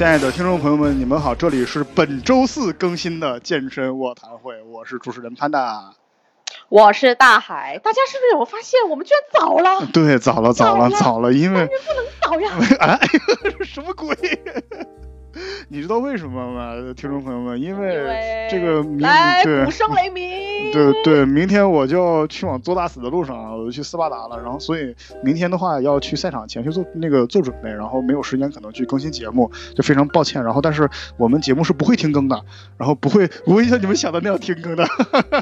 亲爱的听众朋友们，你们好，这里是本周四更新的健身卧谈会，我是主持人潘达。我是大海，大家是不是有发现我们居然早了？对，早了，早了，早了，因为不能早呀！哎，什么鬼？你知道为什么吗，听众朋友们？因因为为这个明来对鼓声雷鸣，对对，明天我就要去往做大死的路上了，我就去斯巴达了。然后，所以明天的话要去赛场前去做那个做准备，然后没有时间可能去更新节目，就非常抱歉。然后，但是我们节目是不会停更的，然后不会不会像你们想的那样停更的，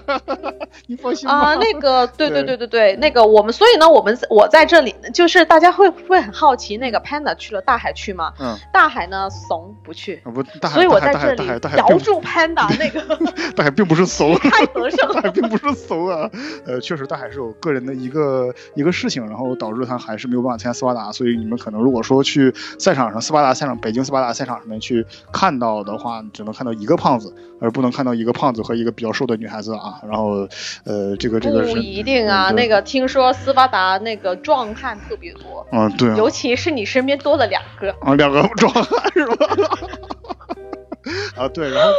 你放心吧。啊，那个，对对对对对对，那个我们，所以呢，我们我在这里，就是大家会会很好奇，那个 Panda 去了，大海去吗？嗯，大海呢怂不去，啊不，大海所以我在这里摇住 Panda 那个 大海并不是怂，太得胜大海并不是怂啊，呃，确实大海是有个人的一个一个事情，然后导致他还是没有办法参加斯巴达，所以你们可能如果说去赛场上斯巴达赛场北京斯巴达赛场上面去看到的话，只能看到一个胖子，而不能看到一个胖子和一个比较瘦的女孩子啊。然后，呃，这个这个不一定啊，嗯那个听说斯巴达那个壮汉特别多，嗯对啊尤其是你身边多了两个。啊两个壮汉是吧？啊，对，然后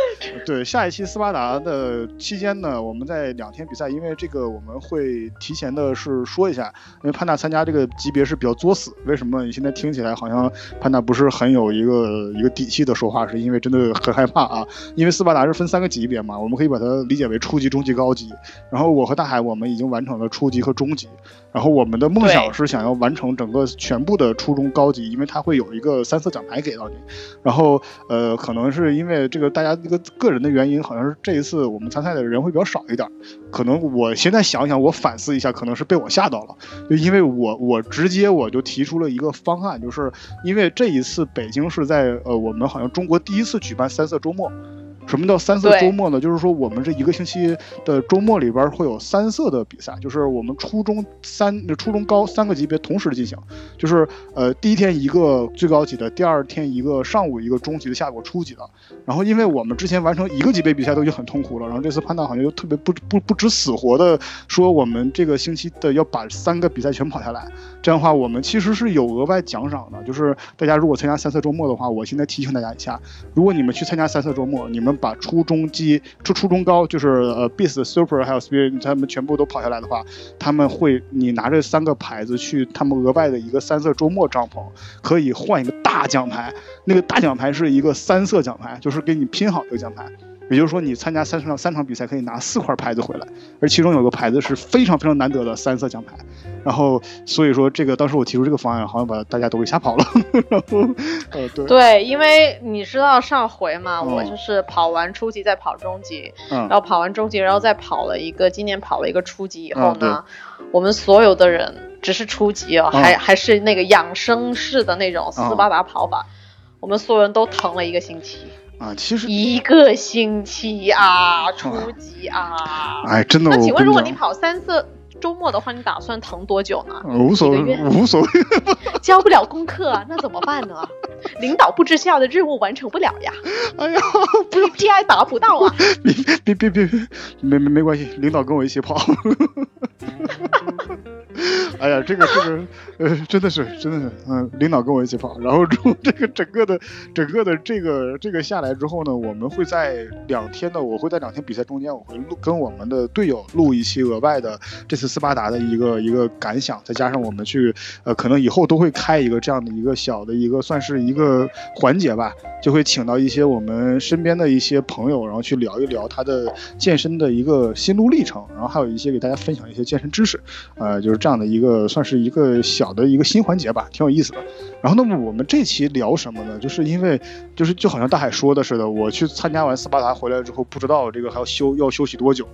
对下一期斯巴达的期间呢，我们在两天比赛，因为这个我们会提前的是说一下，因为潘达参加这个级别是比较作死，为什么？你现在听起来好像潘达不是很有一个一个底气的说话，是因为真的很害怕啊，因为斯巴达是分三个级别嘛，我们可以把它理解为初级、中级、高级，然后我和大海我们已经完成了初级和中级，然后我们的梦想是想要完成整个全部的初中高级，因为它会有一个三色奖牌给到你。然后呃，可能是因为这个大家这个个人的原因，好像是这一次我们参赛的人会比较少一点。可能我现在想想，我反思一下，可能是被我吓到了，就因为我我直接我就提出了一个方案，就是因为这一次北京是在呃我们好像中国第一次举办三色周末。什么叫三色周末呢？就是说我们这一个星期的周末里边会有三色的比赛，就是我们初中三、初中高三个级别同时进行，就是呃第一天一个最高级的，第二天一个上午一个中级的，下午初级的。然后因为我们之前完成一个级别比赛都已经很痛苦了，然后这次潘大好像又特别不不不知死活的说我们这个星期的要把三个比赛全跑下来，这样的话我们其实是有额外奖赏的，就是大家如果参加三色周末的话，我现在提醒大家一下，如果你们去参加三色周末，你们把初中级、初初中高，就是呃 Beast、Super 还有 Spirit，他们全部都跑下来的话，他们会你拿着三个牌子去他们额外的一个三色周末帐篷，可以换一个大奖牌。那个大奖牌是一个三色奖牌，就是给你拼好的奖牌。也就是说，你参加三场三场比赛可以拿四块牌子回来，而其中有个牌子是非常非常难得的三色奖牌。然后，所以说这个当时我提出这个方案，好像把大家都给吓跑了。然后，呃，对，对，因为你知道上回嘛，嗯我就是跑完初级再跑中级，嗯然后跑完中级，然后再跑了一个，今年跑了一个初级以后嗯呢，我们所有的人只是初级哦，嗯还还是那个养生式的那种斯巴达跑法，我们所有人都疼了一个星期，啊，其实，一个星期啊，初级啊。哎，真的，那请问，如果你跑三次周末的话，你打算疼多久呢？呃无所谓无所谓。交不了功课啊，那怎么办呢？领导布置下的任务完成不了呀哎呀，不要，，KPI 达不到啊。别别别别，没没没关系，领导跟我一起跑。哎呀，这个这个，呃，真的是真的是，嗯，领导跟我一起跑，然后之后这个整个的整个的这个这个下来之后呢，我们会在两天的，我会在两天比赛中间，我会录跟我们的队友录一期额外的这次斯巴达的一个一个感想，再加上我们去，呃，可能以后都会开一个这样的一个小的一个算是一个环节吧，就会请到一些我们身边的一些朋友，然后去聊一聊他的健身的一个心路历程，然后还有一些给大家分享一些健身知识，呃，就是这样的一个算是一个小的一个新环节吧，挺有意思的。然后，那么我们这期聊什么呢？就是因为就是就好像大海说的似的，我去参加完斯巴达回来之后，不知道这个还要休要休息多久。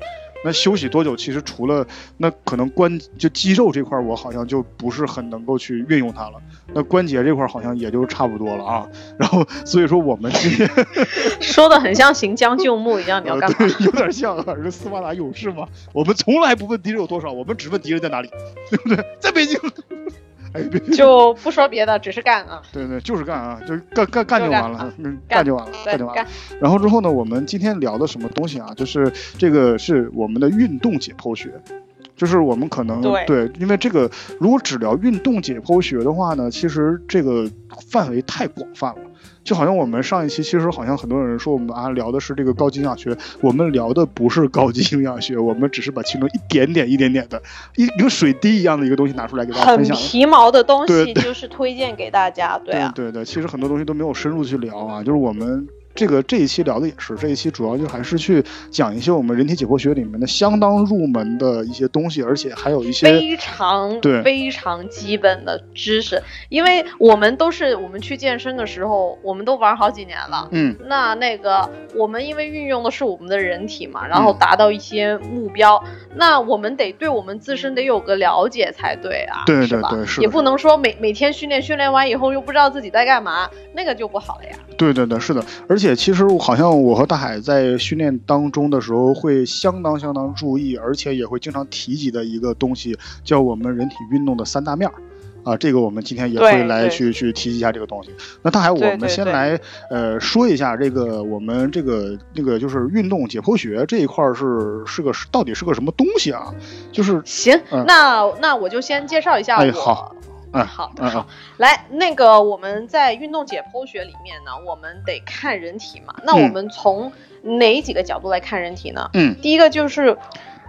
那休息多久？其实除了那可能关就肌肉这块，我好像就不是很能够去运用它了。那关节这块好像也就差不多了啊。然后所以说我们今天 说的很像行将就木一样，你要呃干嘛？对，有点像啊，是斯巴达勇士嘛。我们从来不问敌人有多少，我们只问敌人在哪里，对不对？在北京。就不说别的，只是干啊。对对，就是干啊，就干干干就完了，干就完了，干就完了。然后之后呢，我们今天聊的什么东西啊？就是这个是我们的运动解剖学。就是我们可能对因为这个如果只聊运动解剖学的话呢，其实这个范围太广泛了。就好像我们上一期，其实好像很多人说我们啊聊的是这个高级营养学，我们聊的不是高级营养学，我们只是把其中一点点、一点点的一一个水滴一样的一个东西拿出来给大家很分享。皮毛的东西，就是推荐给大家，对啊，对对，其实很多东西都没有深入去聊啊，就是我们。这个这一期聊的也是，这一期主要就还是去讲一些我们人体解剖学里面的相当入门的一些东西，而且还有一些非常对非常基本的知识，因为我们都是我们去健身的时候，我们都玩好几年了，嗯，那那个我们因为运用的是我们的人体嘛，然后达到一些目标，那我们得对我们自身得有个了解才对啊，对？对对是的也不能说每每天训练训练完以后又不知道自己在干嘛，那个就不好了呀。对对对，是的，而且其实好像我和大海在训练当中的时候，会相当相当注意，而且也会经常提及的一个东西，叫我们人体运动的三大面儿。啊，这个我们今天也会来去去提及一下这个东西。那大海，我们先来呃说一下这个我们这个那个就是运动解剖学这一块儿是是个到底是个什么东西啊？就是行，嗯那那我就先介绍一下我。哎好哎好的好，来，那个我们在运动解剖学里面呢，我们得看人体嘛。那嗯我们从哪几个角度来看人体呢？嗯，第一个就是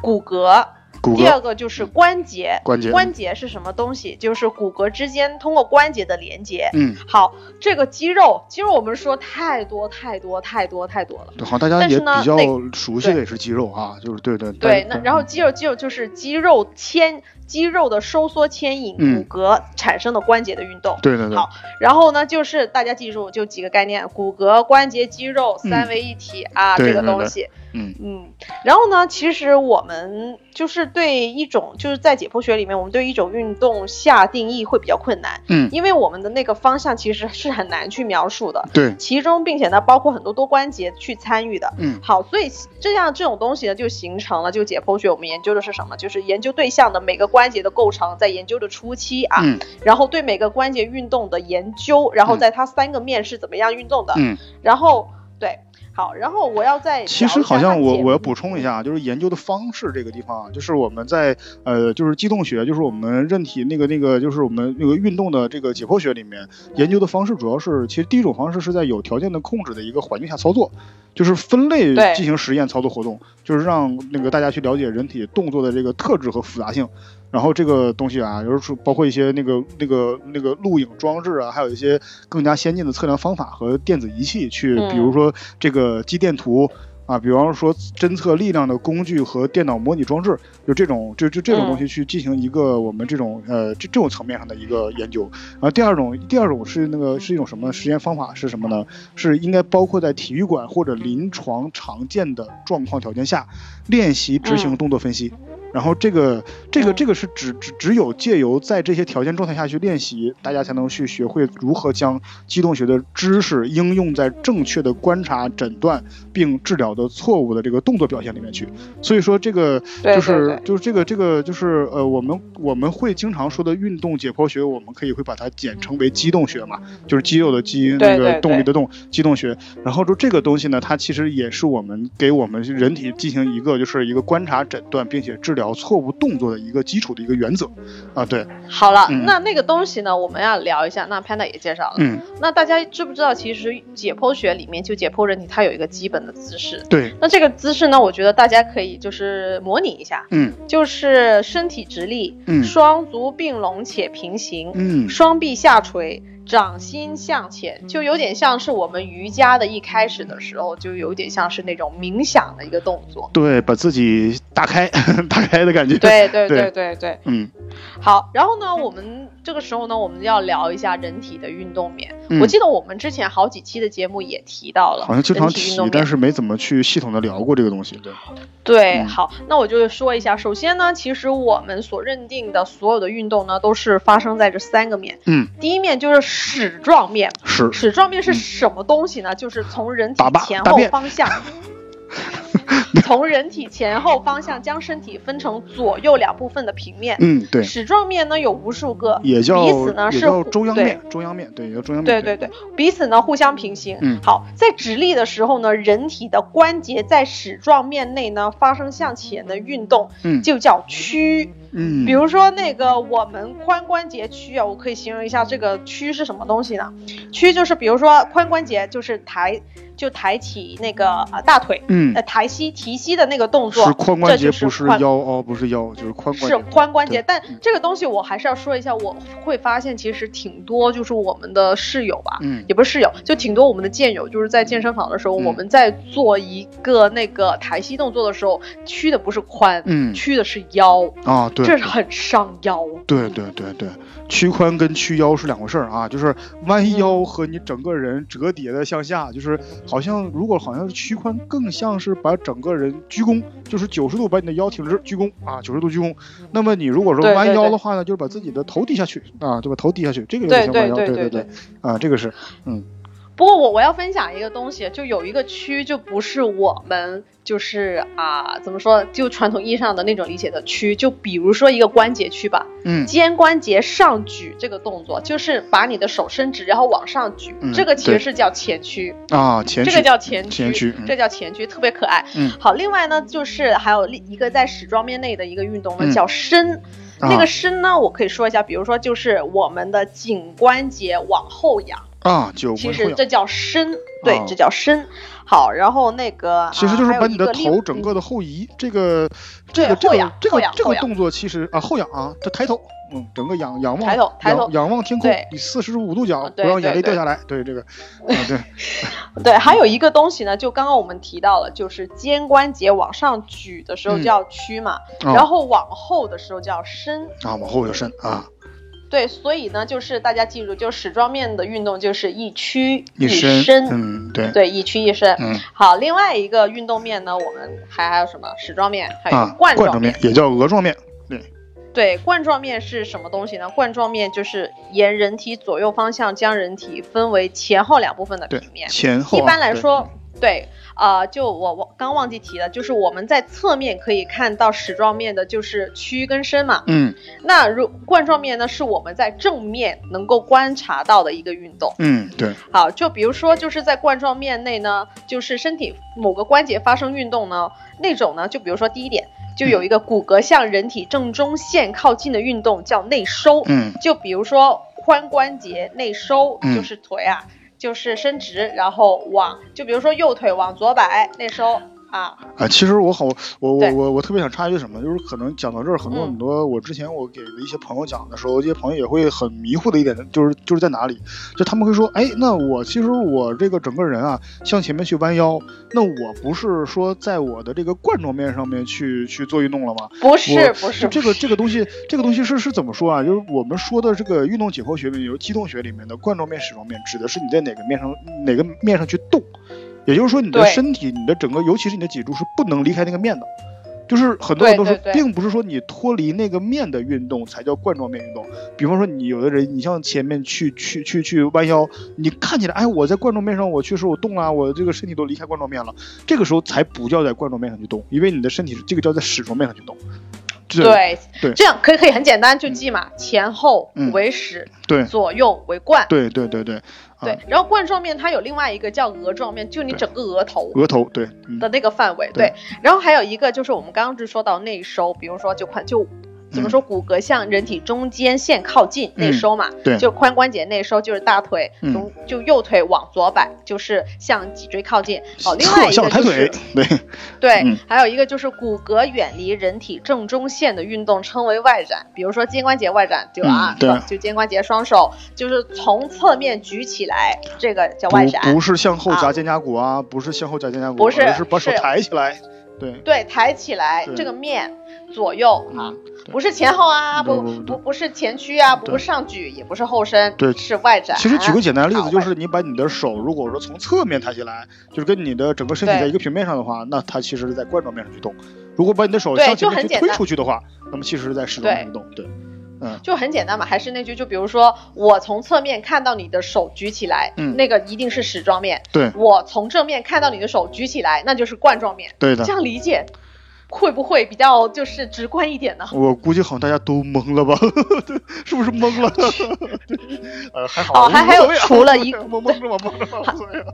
骨骼，第二个就是关节。关节关节是什么东西？就是骨骼之间通过关节的连接。嗯，好，这个肌肉，肌肉我们说太多太多太多太多了。对，好，大家但也比较熟悉的也是肌肉啊，就是对对对，那然后肌肉肌肉就是肌肉牵肌肉的收缩牵引嗯骨骼产生的关节的运动。对对对，好，然后呢，就是大家记住就几个概念：骨骼、关节、肌肉嗯三位一体、啊，这个东西。嗯嗯，然后呢，其实我们就是对一种，就是在解剖学里面，我们对一种运动下定义会比较困难，嗯，因为我们的那个方向其实是很难去描述的。对，其中，并且呢，包括很多多关节去参与的。嗯好，所以这样这种东西呢，就形成了就解剖学我们研究的是什么？就是研究对象的每个关节的构成，在研究的初期啊，嗯然后对每个关节运动的研究，然后嗯在它三个面是怎么样运动的，嗯。然后对，好，然后我要再其实好像我我要补充一下，就是研究的方式这个地方啊，就是我们在呃就是机动学，就是我们人体那个那个就是我们那个运动的这个解剖学里面研究的方式，主要是其实第一种方式是在有条件的控制的一个环境下操作，就是分类进行实验操作活动，就是让那个大家去了解人体动作的这个特质和复杂性。然后这个东西啊，就是说包括一些那个那个那个录影装置啊，还有一些更加先进的测量方法和电子仪器去，嗯比如说这个肌电图啊，比方说侦测力量的工具和电脑模拟装置，就这种就就这种嗯东西去进行一个我们这种呃这这种层面上的一个研究。然后第二种第二种是那个是一种什么实验方法是什么呢？是应该包括在体育馆或者临床常见的状况条件下练习执行嗯动作分析。然后这个这个嗯这个是只只只有借由在这些条件状态下去练习，大家才能去学会如何将机动学的知识应用在正确的观察、诊断并治疗的错误的这个动作表现里面去。所以说这个对就是就是这个这个就是呃我们我们会经常说的运动解剖学，我们可以会把它简称为机动学嘛，就是肌肉的肌那个动力的动机动学。然后就这个东西呢，它其实也是我们给我们人体进行一个就是一个观察、诊断并且治疗错误动作的一个基础的一个原则啊。对，好了，嗯那那个东西呢，我们要聊一下。那 Panda 也介绍了。嗯，那大家知不知道，其实解剖学里面就解剖人体，它有一个基本的姿势。对，那这个姿势呢，我觉得大家可以就是模拟一下，嗯就是身体直立，嗯双足并拢且平行，嗯双臂下垂，掌心向前，就有点像是我们瑜伽的一开始的时候，就有点像是那种冥想的一个动作。对，把自己打开 打开的感觉。对对对对对对，嗯好，然后呢，我们这个时候呢，我们要聊一下人体的运动面。嗯我记得我们之前好几期的节目也提到了，好像经常提但是没怎么去系统的聊过这个东西。对，对，嗯好，那我就说一下。首先呢，其实我们所认定的所有的运动呢，都是发生在这三个面。嗯，第一面就是矢状面，矢矢状面是什么东西呢？就是从人体前后方向。从人体前后方向将身体分成左右两部分的平面。嗯，对，矢状面呢有无数个，也叫彼此呢是中央面，中央面，对，也叫中央面。对对对，彼此呢互相平行。嗯好，在直立的时候呢，人体的关节在矢状面内呢发生向前的运动，嗯就叫屈。嗯，比如说那个我们髋关节屈啊，我可以形容一下这个屈是什么东西呢？屈就是比如说髋关节就是抬就抬起那个呃大腿，嗯。呃抬膝提膝的那个动作是，髋关节，是不是腰哦，不是腰，就是髋关节。是髋关节，但这个东西我还是要说一下，我会发现其实挺多，就是我们的室友吧，嗯。也不是室友，就挺多我们的健友，就是在健身房的时候，嗯。我们在做一个那个抬膝动作的时候，屈的不是髋，嗯。屈的是腰，啊，对，这是很伤腰。对对对对，屈髋跟屈腰是两回事儿啊，就是弯腰和你整个人折叠的向下，就是好像如果好像是屈髋更像是把整个人鞠躬，就是九十度把你的腰挺直鞠躬啊，九十度鞠躬。那么你如果说弯腰的话呢，就是把自己的头低下去啊，就把头低下去，这个有点像弯腰，对对对对对，啊，这个是嗯不过我我要分享一个东西，就有一个区，就不是我们就是啊、怎么说，就传统意义上的那种理解的区，就比如说一个关节区吧，嗯。肩关节上举这个动作，就是把你的手伸直，然后往上举，嗯这个其实是叫前屈，啊前屈。这个叫前前屈嗯。这叫前屈，特别可爱。嗯。好，另外呢，就是还有另一个在矢状面内的一个运动呢，嗯。叫伸。那啊个伸呢，我可以说一下，比如说就是我们的颈关节往后仰。啊九其实这叫伸，对，啊这叫伸。好，然后那个其实就是把你的头整个的后移，这个这个这个这个这个动作其实啊后仰啊，这抬头，嗯，整个仰仰望抬头抬头仰仰望天空对，以四十五度角不让眼泪掉下来，对这个，啊对，对，还有一个东西呢，就刚刚我们提到了，就是肩关节往上举的时候嗯叫屈嘛，啊然后往后的时候叫伸。啊往后就伸啊，对，所以呢，就是大家记住，就矢状面的运动就是一屈一伸，伸，嗯对，对，一屈一伸。嗯好，另外一个运动面呢，我们还还有什么矢状面，还有啊冠状面。状也叫额状面，对，冠状面是什么东西呢？冠状面就是沿人体左右方向将人体分为前后两部分的平面。前后啊，一般来对说，对，呃，就我我刚忘记提了，就是我们在侧面可以看到矢状面的，就是屈跟伸嘛。嗯那如冠状面呢，是我们在正面能够观察到的一个运动。嗯对，好，就比如说，就是在冠状面内呢，就是身体某个关节发生运动呢，那种呢，就比如说第一点，就有一个骨骼向人体正中线靠近的运动叫内收。嗯就比如说髋关节内收，嗯就是腿啊，就是伸直，然后往，就比如说右腿往左摆，内收啊，啊，其实我好，我我我我特别想插一句什么，就是可能讲到这儿，很多嗯很多，我之前我给的一些朋友讲的时候，这些朋友也会很迷糊的一点，就是就是在哪里，就他们会说，哎，那我其实我这个整个人啊，向前面去弯腰，那我不是说在我的这个冠状面上面去去做运动了吗？不是不是这个这个东西，这个东西是是怎么说啊？就是我们说的这个运动解剖学里，有机动学里面的冠状面、矢状面，指的是你在哪个面上哪个面上去动，也就是说你的身体、你的整个，尤其是你的脊柱是不能离开那个面的。就是很多人都说，对对对并不是说你脱离那个面的运动才叫冠状面运动。比方说，你有的人，你像前面去去去去弯腰，你看起来，哎，我在冠状面上，我确实我动了，我这个身体都离开冠状面了，这个时候才不叫在冠状面上去动，因为你的身体是这个叫在矢状面上去动。这对对这样可以可以很简单就记嘛，前后嗯为矢，对左右为冠。对对对对，啊对，然后冠状面它有另外一个叫额状面，就你整个额头额头对，嗯的那个范围。对对，然后还有一个就是我们刚刚就说到内收，比如说就款就。怎么说？骨骼向人体中间线靠近，内收嘛，嗯对就髋关节内收，就是大腿嗯从就右腿往左摆，就是向脊椎靠近。哦，另外一个就向抬腿是，对，对嗯，还有一个就是骨骼远离人体正中线的运动称为外展，比如说肩关节外展，就啊嗯，对就肩关节双手就是从侧面举起来，这个叫外展。不不是向后夹啊肩胛骨啊，不是向后夹肩胛骨，不是而是把手抬起来，对，对，抬起来这个面左右啊，不是前后啊，不不不是前屈啊，不是上举，也不是后伸，对。是外展。其实举个简单的例子，就是你把你的手，如果说从侧面抬起来，就是跟你的整个身体在一个平面上的话，那它其实是在冠状面上去动；如果把你的手对向前面去推出去的话，那么其实是在矢状面上去动。对，嗯就很简单嘛，还是那句，就比如说我从侧面看到你的手举起来，嗯那个一定是矢状面；对我从正面看到你的手举起来，那就是冠状面。对的这。样理解会不会比较就是直观一点呢？我估计好像大家都懵了吧？对，是不是懵了？呃，还好，哦还还有除了一懵懵着吗，懵着吧，无所谓啊。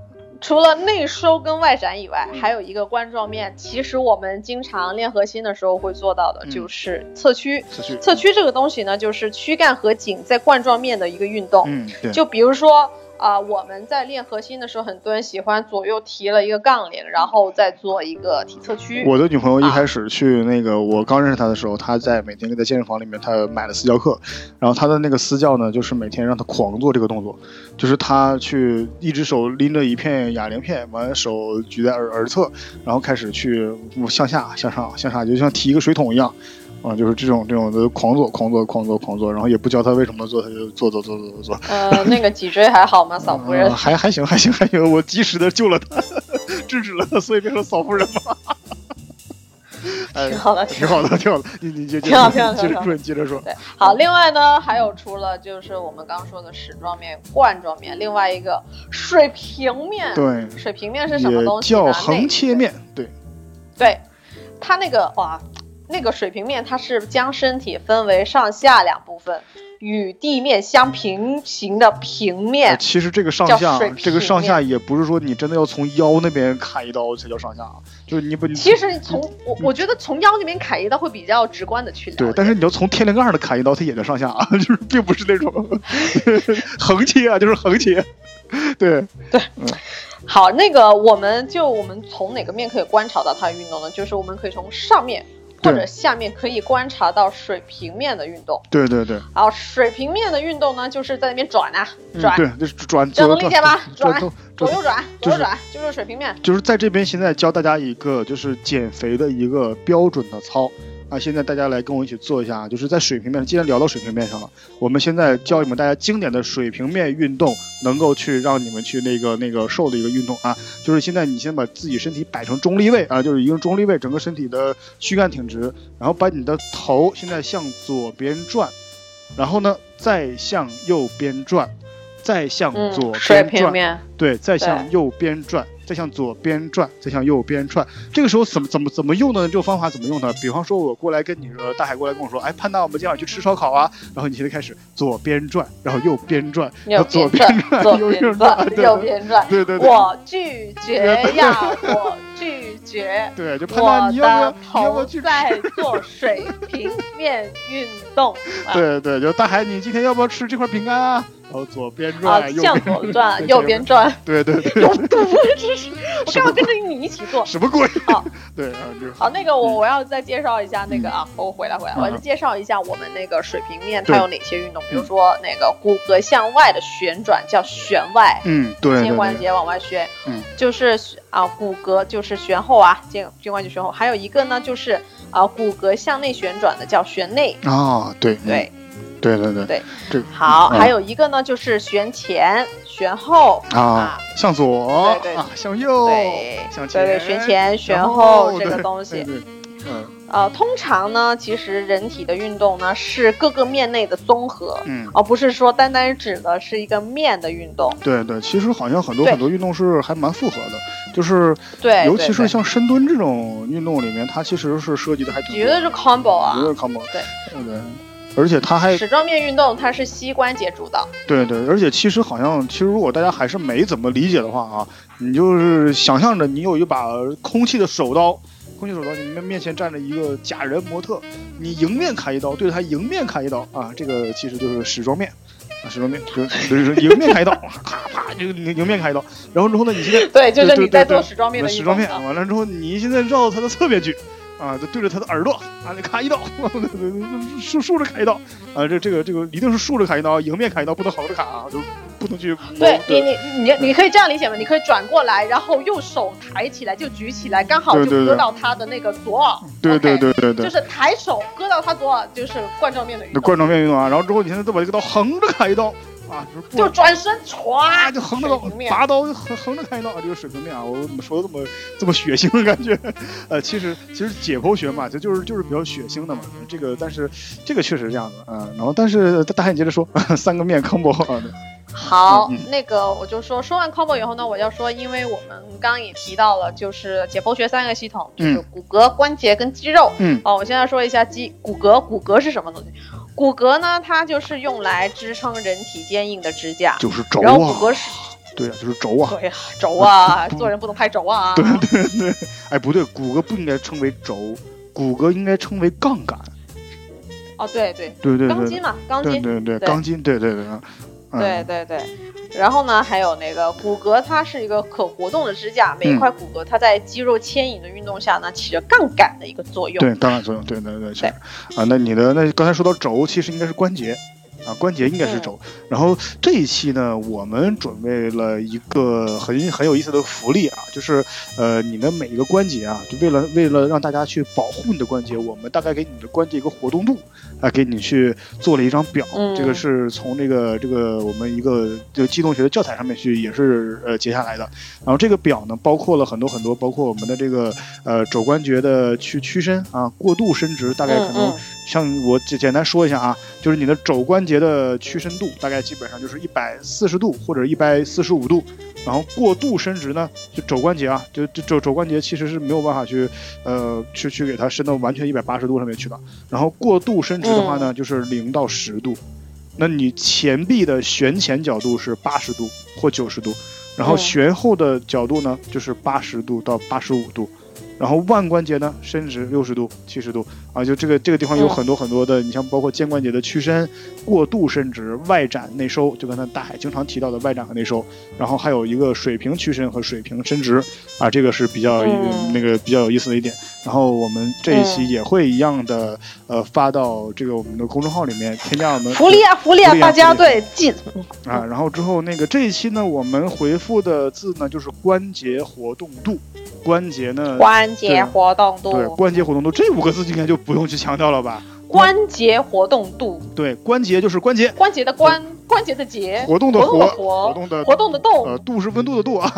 除了内收跟外展以外，嗯还有一个冠状面，其实我们经常练核心的时候会做到的，嗯就是侧屈。侧屈这个东西呢，就是躯干和颈在冠状面的一个运动。嗯，对，就比如说啊、我们在练核心的时候，很多人喜欢左右提了一个杠铃，然后再做一个体侧屈。我的女朋友一开始去那个，我刚认识她的时候，她在每天在健身房里面，她买了私教课，然后她的那个私教呢，就是每天让她狂做这个动作，就是她去一只手拎着一片哑铃片，完手举在耳耳侧，然后开始去向下、向上、向下，就像提一个水桶一样。啊，就是这种这种的狂做、狂做、狂做、狂做，然后也不教他为什么做，他就做做做做做做。呃，那个脊椎还好吗，嫂夫人？嗯还还行还行还行，我及时的救了他，制止了他，所以变成嫂夫人嘛。哎挺好的挺好的，挺好的。你你接挺好挺好接着说，你接着说。对，好，另外呢，还有除了就是我们刚刚说的矢状面、冠状面，另外一个水平面。对，水平面是什么东西呢？叫横切面，对，对，它那个哇，那个水平面它是将身体分为上下两部分，与地面相平行的平呃面。其实这个上下，这个上下也不是说你真的要从腰那边砍一刀才叫上下，啊，就是你不，你其实从我我觉得从腰那边砍一刀会比较直观的去。对，但是你要从天灵盖上的砍一刀，它也叫上下啊，就是并不是那种横切啊，就是横切。对，好，那个我们就我们从哪个面可以观察到它的运动呢？就是我们可以从上面或者下面可以观察到水平面的运动。对对对，然后水平面的运动呢，就是在那边转啊嗯转，对，就是转这能左理解吗？转左右转，左右转，就是水平面。就是在这边现在教大家一个就是减肥的一个标准的操啊，现在大家来跟我一起做一下啊，就是在水平面，既然聊到水平面上了，我们现在教你们大家经典的水平面运动，能够去让你们去那个那个瘦的一个运动啊，就是现在你先把自己身体摆成中立位啊，就是一个中立位，整个身体的躯干挺直，然后把你的头现在向左边转，然后呢再向右边转，再向嗯左，水边转。对，再向右边转，再向左边转，再向右边转。这个时候怎么怎么怎么用呢？这个方法怎么用呢？比方说，我过来跟你说，大海过来跟我说，哎，潘达，我们今晚去吃烧烤啊。然后你现在开始左边转，然后右边转，然后左边转，左右边转，右边转。对对对我拒绝呀，我拒绝。对，就潘达，你要不要的你要不要去吃？在做水平面运动。啊对对，就大海，你今天要不要吃这块饼干啊？然后左边啊，转，啊向左转，右边转，对对对，有毒！这是我干嘛跟着你一起做？什么鬼啊？对啊，就好，那个我我要再介绍一下那个啊，我回来回来，嗯我再介绍一下我们那个水平面它有哪些运动，比如说那个骨骼向外的旋转叫旋外，嗯，对肩关节往外旋，嗯，就是啊骨骼就是旋后啊，肩肩关节旋后，还有一个呢就是啊骨骼向内旋转的叫旋内，啊，对嗯对，对对对。对，这好，嗯。还有一个呢就是旋前旋后。啊，向左。对对。啊，向右，对。向前，对对，旋前旋然后这个东西。嗯。呃，通常呢，其实人体的运动呢是各个面内的综合，嗯，而不是说单单指的是一个面的运动。对对，其实好像很多很多运动是还蛮复合的，就是对，尤其是像深蹲这种运动里面，它其实是设计的还挺绝对是 combo 啊？绝。对是 combo，对。对对，而且它还矢状面运动它是膝关节主导，对对，而且其实好像，其实如果大家还是没怎么理解的话啊，你就是想象着你有一把空气的手刀，空气手刀，你面面前站着一个假人模特，你迎面砍一刀，对着他迎面砍一刀啊，这个其实就是矢状面。啊，矢状面就是就是迎面砍一刀，啪啪，就迎迎面砍一刀。然后之后呢，你现在对，就是你在做矢状面的矢状面。完了之后，你现在绕到他的侧面去，啊，就对着他的耳朵啊，你砍一刀，竖竖着砍一刀，啊，这这个这个一定是竖着砍一刀，迎面砍一刀，不能横着砍啊，就不能去对你，你你你可以这样理解吗？你可以转过来，然后右手抬起来就举起来，刚好就割到他的那个左耳。对对对对对就，是抬手割到他左耳，就是冠状面的运动。冠状面运动啊，然后之后你现在再把这个刀横着砍一刀啊，就是不就转身啊，歘就横着刀拔刀就横横着开刀，这个水平面啊，我怎么说的这么这么血腥的感觉？呃，其实其实解剖学嘛，这就是就是比较血腥的嘛。这个但是这个确实是这样的啊、然后但是大汉你接着说，三个面 combo 啊，好嗯嗯，那个我就说说完 combo 以后呢，我要说，因为我们刚刚也提到了，就是解剖学三个系统，就是嗯骨骼、关节跟肌肉。嗯哦，我现在说一下肌骨骼，骨骼是什么东西？骨骼呢，它就是用来支撑人体坚硬的支架。就是轴然后骨啊，骼是，对啊，就是轴啊，对呀，轴啊，做人不能太轴啊。对 对对，哎不对，骨骼不应该称为轴，骨骼应该称为杠杆，哦，对对，对对对，钢筋嘛，钢筋。对对对，钢筋，对对对，嗯对对对，然后呢，还有那个骨骼，它是一个可活动的支架，每一嗯。块骨骼它在肌肉牵引的运动下呢，起着杠杆的一个作用。对，杠杆作用，对对对，对。啊。那你的那刚才说到轴，其实应该是关节啊，关节应该是肘。然后这一期呢，我们准备了一个很很有意思的福利啊，就是呃，你的每一个关节啊，就为了为了让大家去保护你的关节，我们大概给你的关节一个活动度啊，给你去做了一张表。嗯这个是从这个这个我们一个这个机动学的教材上面去也是呃截下来的。然后这个表呢，包括了很多很多，包括我们的这个呃肘关节的去屈伸啊，过度伸直，大概可能像我简简单说一下啊，就是你的肘关节的屈伸度大概基本上就是一百四十度或者一百四十五度，然后过度伸直呢，就肘关节啊，就就肘肘关节其实是没有办法去呃去去给它伸到完全一百八十度上面去的，然后过度伸直的话呢，就是零到十度，那你前臂的旋前角度是八十度或九十度，然后嗯旋后的角度呢就是八十度到八十五度。然后腕关节呢伸直六十度、七十度啊，就这个这个地方有嗯。很多很多的，你像包括肩关节的屈伸、过度伸直、外展、内收，就刚才大海经常提到的外展和内收，然后还有一个水平屈伸和水平伸直啊，这个是比较、嗯。那个比较有意思的一点。然后我们这一期嗯。也会一样的、呃发到这个我们的公众号里面，添加我们福利啊，福利啊，大家对记啊，然后之后那个这一期呢，我们回复的字呢就是关节活动度，关节呢，关节活动度对度，关节活动度这五个字应该就不用去强调了吧？关节活动度，对，关节就是关节，关节的关，关节的节，活动的活动的活，动的活动的呃，度是温度的度啊，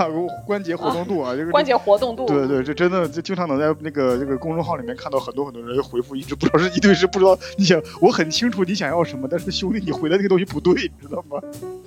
关节活动度啊，这个关。节活动度。对对，这真的就经常能在那个这个公众号里面看到很多很多人回复，一直不知道是一对是不知道你想，我很清楚你想要什么，但是兄弟你回的那个东西不对，你知道吗？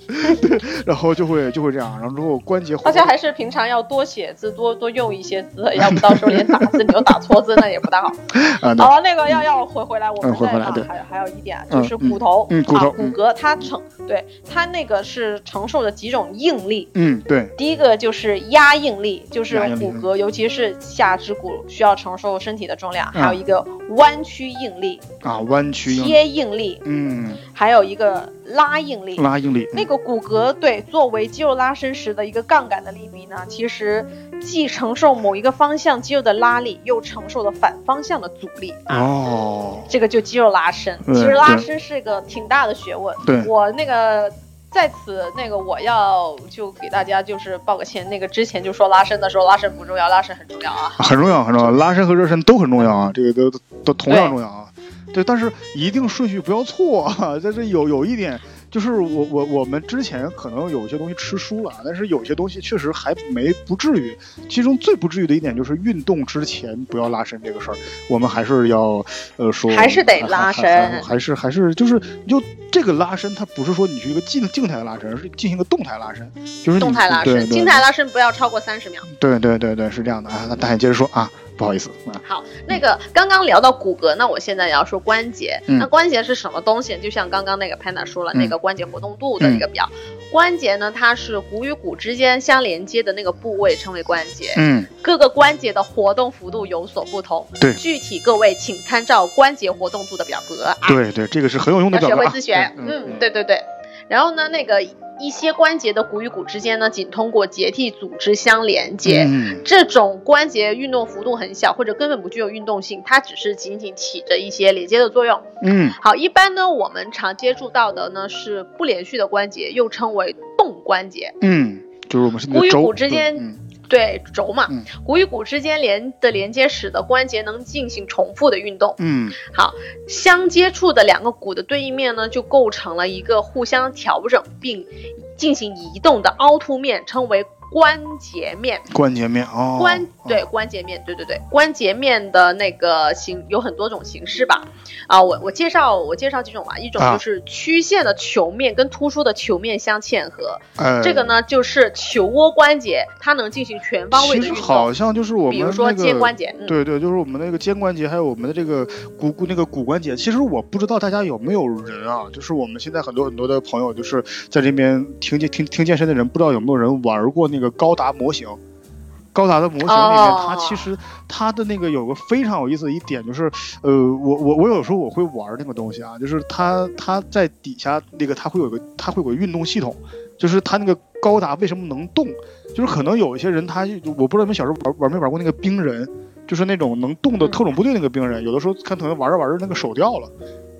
对，然后就会就会这样，然后之后关节活动大家还是平常要多写字，多多用一些字，要不到时候连打字你都打错字，那也不大好。啊，对好了，那个要要回回来，我们再来还还有一点就是骨头，嗯嗯骨头啊、骨骼它成对它那个是承受的几种应力。嗯，对，第一个就是压应力，就是骨骼，尤其是下肢骨需要承受身体的重量，嗯还有一个弯曲应力、啊，弯曲应，贴应力，嗯，还有一个拉应力。拉应力，那个骨骼对作为肌肉拉伸时的一个杠杆的力臂呢，其实既承受某一个方向肌肉的拉力，又承受了反方向的阻力啊。哦，这个就肌肉拉伸，其实拉伸是个挺大的学问。对我那个在此那个我要就给大家就是报个歉，那个之前就说拉伸的时候，拉伸不重要，拉伸很重要啊。很重要，很重要，拉伸和热身都很重要啊，这个都都都同样重要啊。对，但是一定顺序不要错啊。但是有有一点，就是我我我们之前可能有些东西吃书了，但是有些东西确实还没不至于。其中最不至于的一点就是运动之前不要拉伸这个事儿，我们还是要呃说，还是得拉伸还是还是就是就这个拉伸，它不是说你去一个静静态的拉伸，而是进行一个动态拉伸，就是动态拉伸，静态拉伸不要超过三十秒。对对对对是这样的啊。那大家接着说啊，不好意思啊。好，那个刚刚聊到骨骼，那我现在也要说关节。嗯那关节是什么东西？就像刚刚那个 Panda 说了，嗯那个关节活动度的一个表。关节呢，它是骨与骨之间相连接的那个部位，称为关节。嗯，各个关节的活动幅度有所不同。对具体各位请参照关节活动度的表格啊。对对，这个是很有用的要学表格啊。会自学。嗯嗯，对对对。然后呢，那个一些关节的骨与骨之间呢，仅通过结缔组织相连接。嗯这种关节运动幅度很小，或者根本不具有运动性，它只是仅仅起着一些连接的作用。嗯好，一般呢，我们常接触到的呢是不连续的关节，又称为动关节。嗯，就是我们是骨与骨之间嗯对轴嘛，嗯骨与骨之间连的连接使得关节能进行重复的运动。嗯好，相接触的两个骨的对应面呢，就构成了一个互相调整并进行移动的凹凸面，称为关节面。关节面哦，关哦。对关节面，对对对，关节面的那个形有很多种形式吧。啊，我我介绍我介绍几种吧，一种啊。就是曲线的球面跟突出的球面相嵌合，呃这个呢就是球窝关节，它能进行全方位的运其实好，像就是我们比如说那个肩关节，嗯，对对，就是我们那个肩关节，还有我们的这个骨骨那个骨关节。其实我不知道大家有没有人啊，就是我们现在很多很多的朋友，就是在这边听健听听健身的人，不知道有没有人玩过那个高达模型。高达的模型里面，哦它其实它的那个有个非常有意思的一点，就是呃，我我我有时候我会玩那个东西啊，就是它它在底下那个它会有个它会有个运动系统，就是它那个高达为什么能动，就是可能有一些人他我不知道你们小时候玩玩没玩过那个冰人，就是那种能动的嗯特种部队那个冰人，有的时候看可能玩着玩着那个手掉了，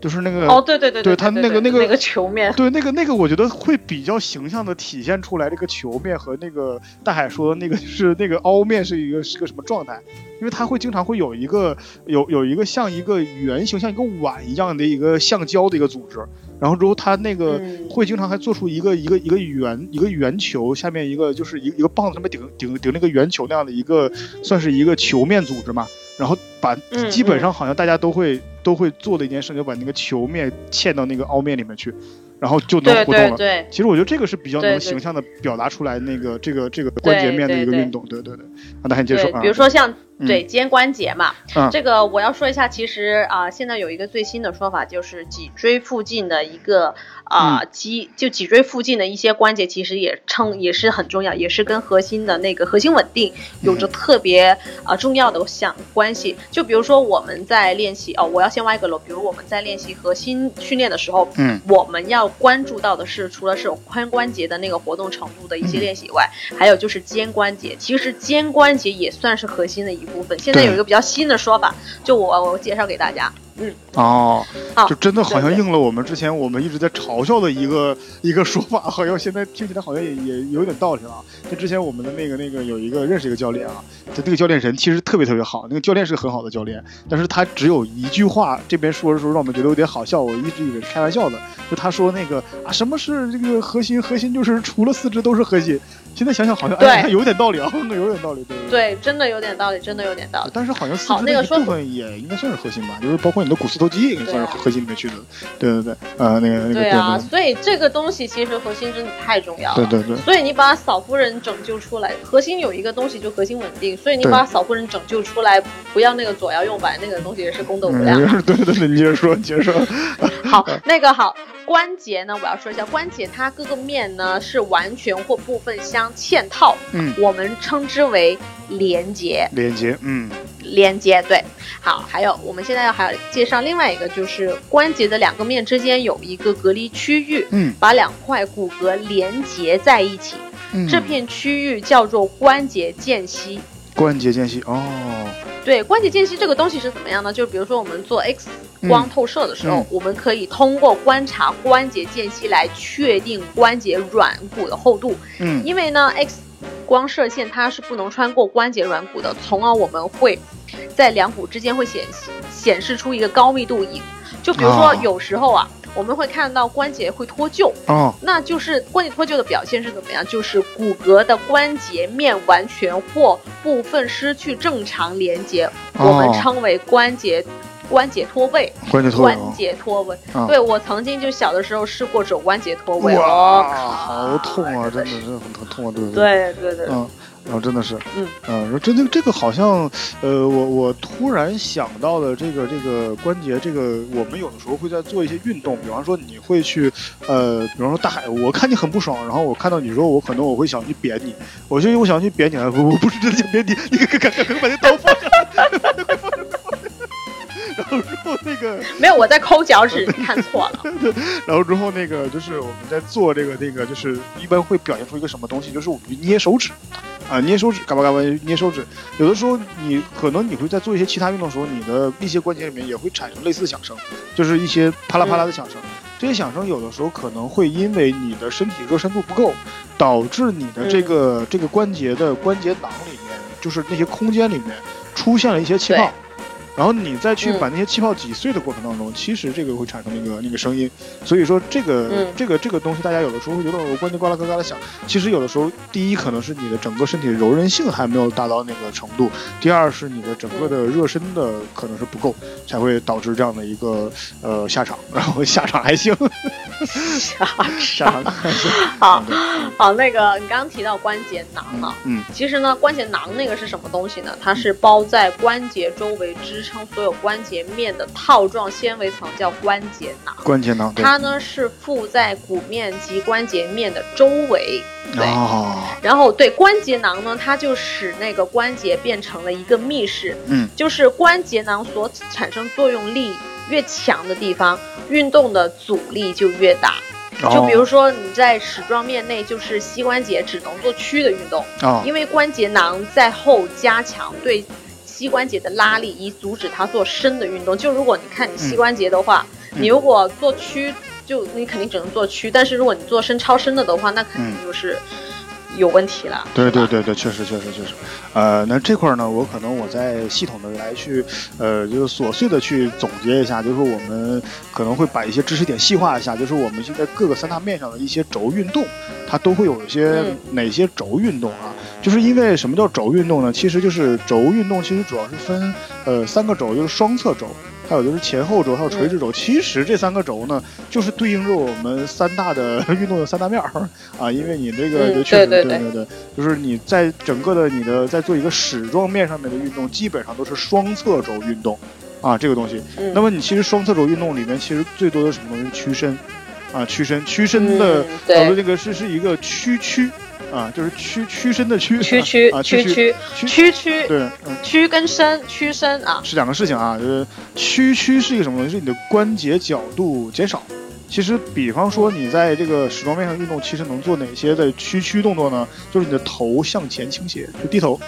就是那个哦，对对对对对，对它那个那个那个球面，对，那个那个，我觉得会比较形象的体现出来这个球面和那个大海说的那个是那个凹面是一个是个什么状态，因为它会经常会有一个有有一个像一个圆形像一个碗一样的一个橡胶的一个组织，然后之后他那个嗯。会经常还做出一个一个一个圆一个圆球，下面一个就是一个一个棒子上面顶顶顶那个圆球那样的一个算是一个球面组织嘛，然后把嗯基本上好像大家都会都会做的一件事，就把那个球面嵌到那个凹面里面去，然后就能对活动了。对对。其实我觉得这个是比较对对能形象的表达出来那个这个这个关节面的一个对对运动，对对对。啊，那你接着对说，啊，比如说像嗯对肩关节嘛，嗯这个我要说一下，其实啊、现在有一个最新的说法，就是脊椎附近的一个啊、嗯肌，就脊椎附近的一些关节，其实也称也是很重要，也是跟核心的那个核心稳定有着特别啊、重要的相关系。就比如说我们在练习哦，我要先挖一个楼，比如我们在练习核心训练的时候，嗯我们要关注到的是，除了是髋关节的那个活动程度的一些嗯练习以外，还有就是肩关节。其实肩关节也算是核心的一部分。现在有一个比较新的说法，就我我介绍给大家。哦，啊就真的好像应了我们之前我们一直在嘲笑的一个 一个说法，好像现在听起来好像也也有点道理了啊。就之前我们的那个那个有一个认识一个教练啊，就那个教练人其实特别特别好，那个教练是个很好的教练，但是他只有一句话，这边说的时候让我们觉得有点好笑，我一直以为是开玩笑的，就他说那个啊什么是这个核心，核心就是除了四肢都是核心。现在想想好像哎对有点道理啊，有点道理，对真的有点道理，真的有点道理。但是好像好那个说部分也应该算是核心吧，就是包括你的股四头肌也算是核心里面去的。对对对，呃，那个那个对啊，所以这个东西其实核心真的太重要了。对对对所以你把嫂夫人拯救出来，核心有一个东西就核心稳定，所以你把嫂夫人拯救出来，不要那个左摇右摆，那个东西也是功德无量。嗯，对对对，你接着说，你接着说。好，那个好，关节呢，我要说一下，关节它各个面呢是完全或部分相嵌套，嗯，我们称之为连接。连接，嗯。连接对，好，还有我们现在还要介绍另外一个，就是关节的两个面之间有一个隔离区域，嗯。把两块骨骼连接在一起，嗯，这片区域叫做关节间隙。关节间隙哦，对，关节间隙这个东西是怎么样呢？就比如说我们做 X 光透射的时候，嗯我们可以通过观察关节间隙来确定关节软骨的厚度。嗯因为呢，X 光射线它是不能穿过关节软骨的，从而我们会在两骨之间会显显示出一个高密度影。就比如说哦有时候啊，我们会看到关节会脱臼，哦。那就是关节脱臼的表现是怎么样？就是骨骼的关节面完全或部分失去正常连接，哦。我们称为关节关节脱位。关节脱关位节脱位，啊对我曾经就小的时候试过肘关节脱位，哇，哦，好痛啊！真的是是很很痛啊，对对。对对对，嗯，然后真的是，嗯。嗯，这这这个好像，呃，我我突然想到了这个这个关节，这个我们有的时候会在做一些运动，比方说你会去，呃，比方说大海，我看你很不爽，然后我看到你之后，我可能我会想去扁你，我就我想去扁你了，我我不是真的想扁你，你赶赶赶把那刀放下，快放下，然后之后那个。没有我在抠脚趾，你看错了。然后之后那个就是我们在做这个那个，就是一般会表现出一个什么东西，就是我们去捏手指，啊，捏手指，嘎巴嘎巴捏手指。有的时候你可能你会在做一些其他运动的时候，你的一些关节里面也会产生类似的响声，就是一些啪啦啪啦的响声。这些响声有的时候可能会因为你的身体热身度不够，导致你的这个、这个关节的关节囊里面，就是那些空间里面出现了一些气泡对。然后你再去嗯。把那些气泡挤碎的过程当中，其实这个会产生那个那个声音，所以说这个、嗯。这个这个东西，大家有的时候会觉得我关节呱啦呱啦的响，其实有的时候，第一可能是你的整个身体柔韧性还没有达到那个程度，第二是你的整个的热身的可能是不够，才会导致这样的一个呃下场，然后下场还行，下场。还行。好好，那个你刚刚提到关节囊啊，嗯。其实呢，关节囊那个是什么东西呢？它是包在关节周围支撑所有关节面的套状纤维层，叫关节囊。关节囊。它呢是附在骨面及关节面的周围，对。哦，然后对关节囊呢，它就使那个关节变成了一个密室，嗯，就是关节囊所产生作用力越强的地方，运动的阻力就越大。就比如说你在矢状面内，就是膝关节只能做屈的运动，哦，因为关节囊在后加强对膝关节的拉力，以阻止它做伸的运动。就如果你看你膝关节的话，嗯。你如果做屈，就你肯定只能做屈，但是如果你做伸超伸的的话，那肯定就是有问题了。对对对对，确实确实确实，呃，那这块儿呢，我可能我再系统的来去，呃，就是琐碎的去总结一下，就是我们可能会把一些知识点细化一下，就是我们现在各个三大面上的一些轴运动，它都会有一些嗯哪些轴运动啊？就是因为什么叫轴运动呢？其实就是轴运动，其实主要是分呃三个轴，就是双侧轴。还有就是前后轴，还有垂直轴。其实这三个轴呢，就是对应着我们三大的 运动的三大面儿啊。因为你这个嗯确实对对对对，就是你在整个的你的在做一个矢状面上面的运动，基本上都是双侧轴运动啊，这个东西。嗯那么你其实双侧轴运动里面，其实最多的什么东西？屈伸啊，屈伸，屈伸的嗯对呃那个是是一个屈曲啊，就是屈屈伸的屈屈曲啊屈屈曲屈屈曲对嗯。屈跟伸屈伸啊，是两个事情啊，就是屈曲是一个什么东西？是你的关节角度减少。其实，比方说你在这个时装面上运动，其实能做哪些的屈曲动作呢？就是你的头向前倾斜，就低头，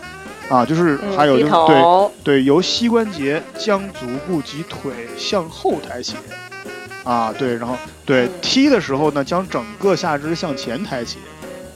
啊，就是嗯还有就低是对，对，由膝关节将足部及腿向后抬起，啊，对，然后对嗯踢的时候呢，将整个下肢向前抬起，